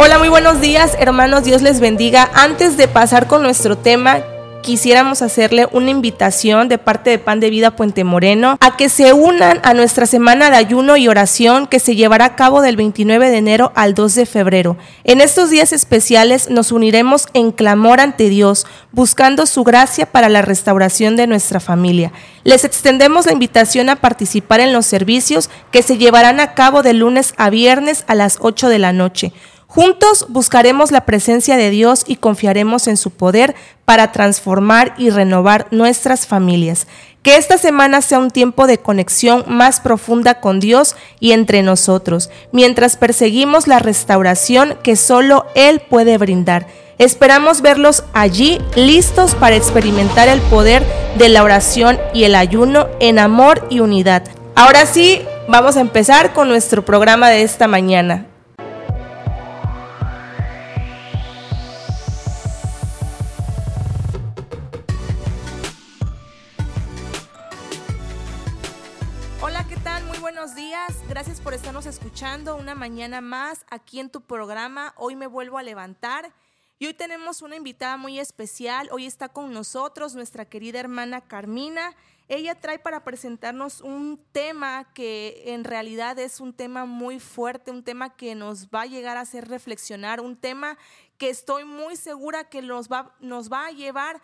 Hola, muy buenos días, hermanos. Dios les bendiga. Antes de pasar con nuestro tema, quisiéramos hacerle una invitación de parte de Pan de Vida Puente Moreno a que se unan a nuestra semana de ayuno y oración que se llevará a cabo del 29 de enero al 2 de febrero. En estos días especiales nos uniremos en clamor ante Dios, buscando su gracia para la restauración de nuestra familia. Les extendemos la invitación a participar en los servicios que se llevarán a cabo de lunes a viernes a las 8 de la noche. Juntos buscaremos la presencia de Dios y confiaremos en su poder para transformar y renovar nuestras familias. Que esta semana sea un tiempo de conexión más profunda con Dios y entre nosotros, mientras perseguimos la restauración que solo Él puede brindar. Esperamos verlos allí listos para experimentar el poder de la oración y el ayuno en amor y unidad. Ahora sí, vamos a empezar con nuestro programa de esta mañana. Gracias por estarnos escuchando una mañana más aquí en tu programa. Hoy me vuelvo a levantar y hoy tenemos una invitada muy especial. Hoy está con nosotros nuestra querida hermana Carmina. Ella trae para presentarnos un tema que en realidad es un tema muy fuerte, un tema que nos va a llegar a hacer reflexionar, un tema que estoy muy segura que nos va, nos va a llevar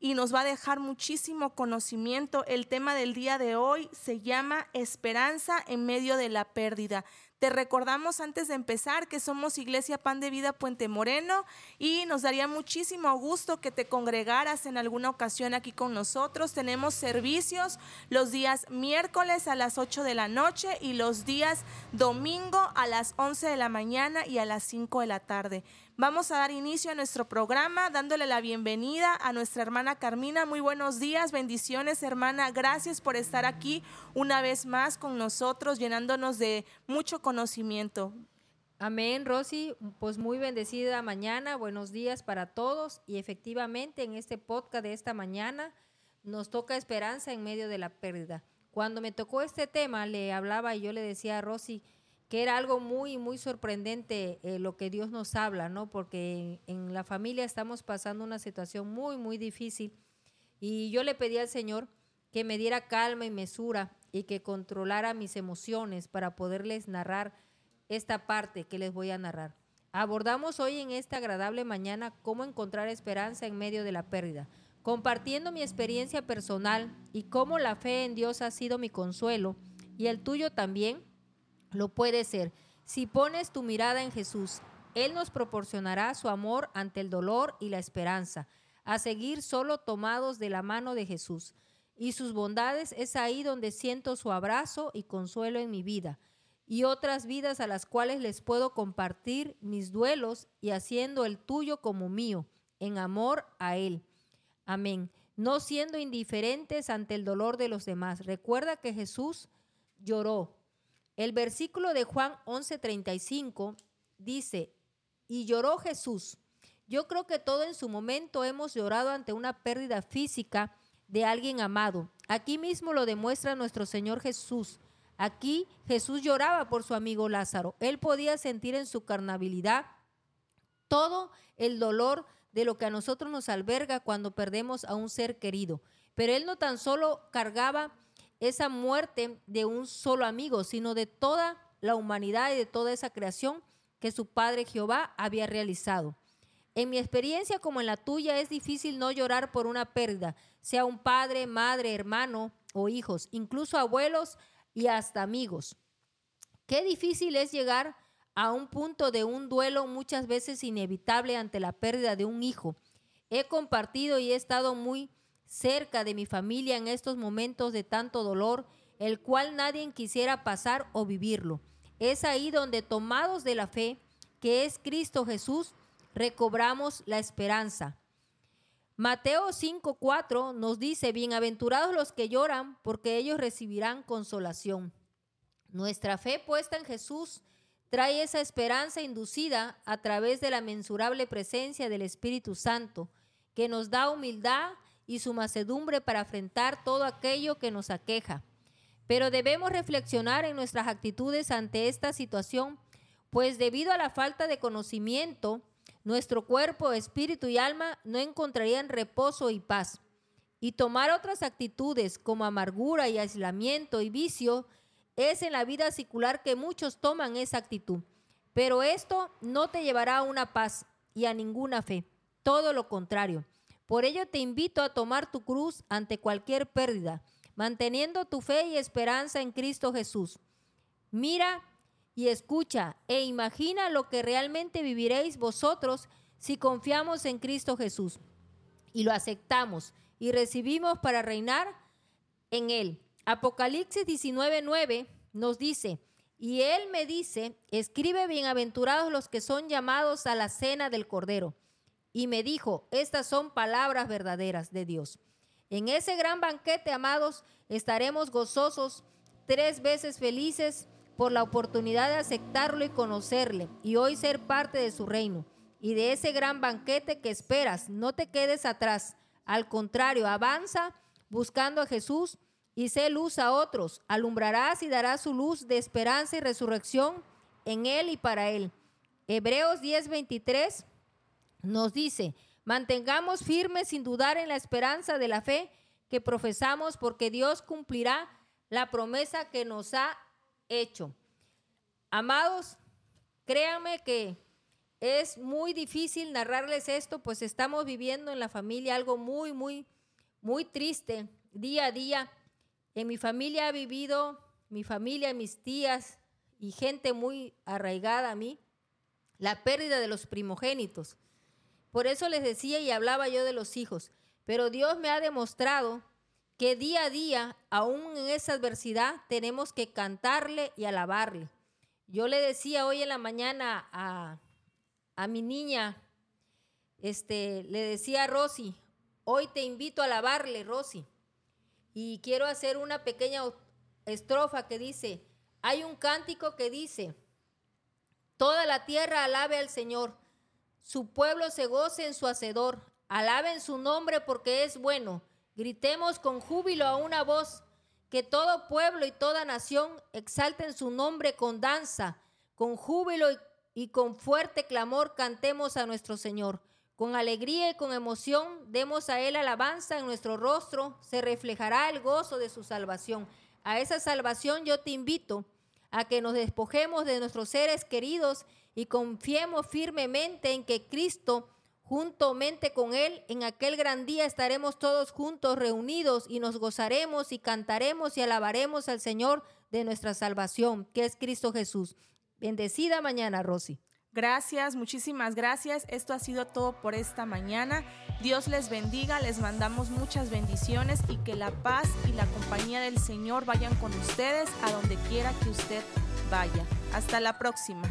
y nos va a dejar muchísimo conocimiento. El tema del día de hoy se llama Esperanza en medio de la pérdida. Te recordamos antes de empezar que somos Iglesia Pan de Vida Puente Moreno y nos daría muchísimo gusto que te congregaras en alguna ocasión aquí con nosotros. Tenemos servicios los días miércoles a las 8 de la noche y los días domingo a las 11 de la mañana y a las 5 de la tarde. Vamos a dar inicio a nuestro programa dándole la bienvenida a nuestra hermana Carmina. Muy buenos días, bendiciones hermana. Gracias por estar aquí una vez más con nosotros, llenándonos de mucho conocimiento. Amén, Rosy. Pues muy bendecida mañana. Buenos días para todos. Y efectivamente en este podcast de esta mañana nos toca esperanza en medio de la pérdida. Cuando me tocó este tema, le hablaba y yo le decía a Rosy, que era algo muy, muy sorprendente eh, lo que Dios nos habla, ¿no? Porque en, la familia estamos pasando una situación muy, muy difícil y yo le pedí al Señor que me diera calma y mesura y que controlara mis emociones para poderles narrar esta parte que les voy a narrar. Abordamos hoy en esta agradable mañana cómo encontrar esperanza en medio de la pérdida, compartiendo mi experiencia personal y cómo la fe en Dios ha sido mi consuelo y el tuyo también lo puede ser. Si pones tu mirada en Jesús, Él nos proporcionará su amor ante el dolor y la esperanza, a seguir solo tomados de la mano de Jesús. Y sus bondades es ahí donde siento su abrazo y consuelo en mi vida y otras vidas a las cuales les puedo compartir mis duelos y haciendo el tuyo como mío, en amor a Él. Amén. No siendo indiferentes ante el dolor de los demás. Recuerda que Jesús lloró, el versículo de Juan 11:35 dice, y lloró Jesús. Yo creo que todo en su momento hemos llorado ante una pérdida física de alguien amado. Aquí mismo lo demuestra nuestro Señor Jesús. Aquí Jesús lloraba por su amigo Lázaro. Él podía sentir en su carnabilidad todo el dolor de lo que a nosotros nos alberga cuando perdemos a un ser querido. Pero él no tan solo cargaba esa muerte de un solo amigo, sino de toda la humanidad y de toda esa creación que su Padre Jehová había realizado. En mi experiencia como en la tuya es difícil no llorar por una pérdida, sea un padre, madre, hermano o hijos, incluso abuelos y hasta amigos. Qué difícil es llegar a un punto de un duelo muchas veces inevitable ante la pérdida de un hijo. He compartido y he estado muy cerca de mi familia en estos momentos de tanto dolor, el cual nadie quisiera pasar o vivirlo. Es ahí donde, tomados de la fe, que es Cristo Jesús, recobramos la esperanza. Mateo 5:4 nos dice, bienaventurados los que lloran, porque ellos recibirán consolación. Nuestra fe puesta en Jesús trae esa esperanza inducida a través de la mensurable presencia del Espíritu Santo, que nos da humildad y su macedumbre para enfrentar todo aquello que nos aqueja. Pero debemos reflexionar en nuestras actitudes ante esta situación, pues debido a la falta de conocimiento, nuestro cuerpo, espíritu y alma no encontrarían reposo y paz. Y tomar otras actitudes como amargura y aislamiento y vicio es en la vida secular que muchos toman esa actitud. Pero esto no te llevará a una paz y a ninguna fe, todo lo contrario. Por ello te invito a tomar tu cruz ante cualquier pérdida, manteniendo tu fe y esperanza en Cristo Jesús. Mira y escucha e imagina lo que realmente viviréis vosotros si confiamos en Cristo Jesús y lo aceptamos y recibimos para reinar en Él. Apocalipsis 19:9 nos dice, y Él me dice, escribe bienaventurados los que son llamados a la cena del Cordero. Y me dijo, estas son palabras verdaderas de Dios. En ese gran banquete, amados, estaremos gozosos, tres veces felices por la oportunidad de aceptarlo y conocerle y hoy ser parte de su reino y de ese gran banquete que esperas. No te quedes atrás. Al contrario, avanza buscando a Jesús y sé luz a otros. Alumbrarás y darás su luz de esperanza y resurrección en Él y para Él. Hebreos 10:23 nos dice, mantengamos firmes sin dudar en la esperanza de la fe que profesamos porque Dios cumplirá la promesa que nos ha hecho. Amados, créanme que es muy difícil narrarles esto, pues estamos viviendo en la familia algo muy, muy, muy triste día a día. En mi familia ha vivido, mi familia, mis tías y gente muy arraigada a mí, la pérdida de los primogénitos. Por eso les decía y hablaba yo de los hijos. Pero Dios me ha demostrado que día a día, aún en esa adversidad, tenemos que cantarle y alabarle. Yo le decía hoy en la mañana a, mi niña, este, le decía a Rosy, hoy te invito a alabarle, Rosy. Y quiero hacer una pequeña estrofa que dice, hay un cántico que dice, toda la tierra alabe al Señor, su pueblo se goce en su hacedor, alaben su nombre porque es bueno Gritemos con júbilo a una voz, que todo pueblo y toda nación exalten su nombre con danza, con júbilo y, con fuerte clamor cantemos a nuestro Señor. Con alegría y con emoción demos a Él alabanza en nuestro rostro, se reflejará el gozo de su salvación. A esa salvación yo te invito a que nos despojemos de nuestros seres queridos y confiemos firmemente en que Cristo Juntamente con Él, en aquel gran día estaremos todos juntos reunidos y nos gozaremos y cantaremos y alabaremos al Señor de nuestra salvación, que es Cristo Jesús. Bendecida mañana, Rosy. Gracias, muchísimas gracias. Esto ha sido todo por esta mañana. Dios les bendiga, les mandamos muchas bendiciones y que la paz y la compañía del Señor vayan con ustedes a donde quiera que usted vaya. Hasta la próxima.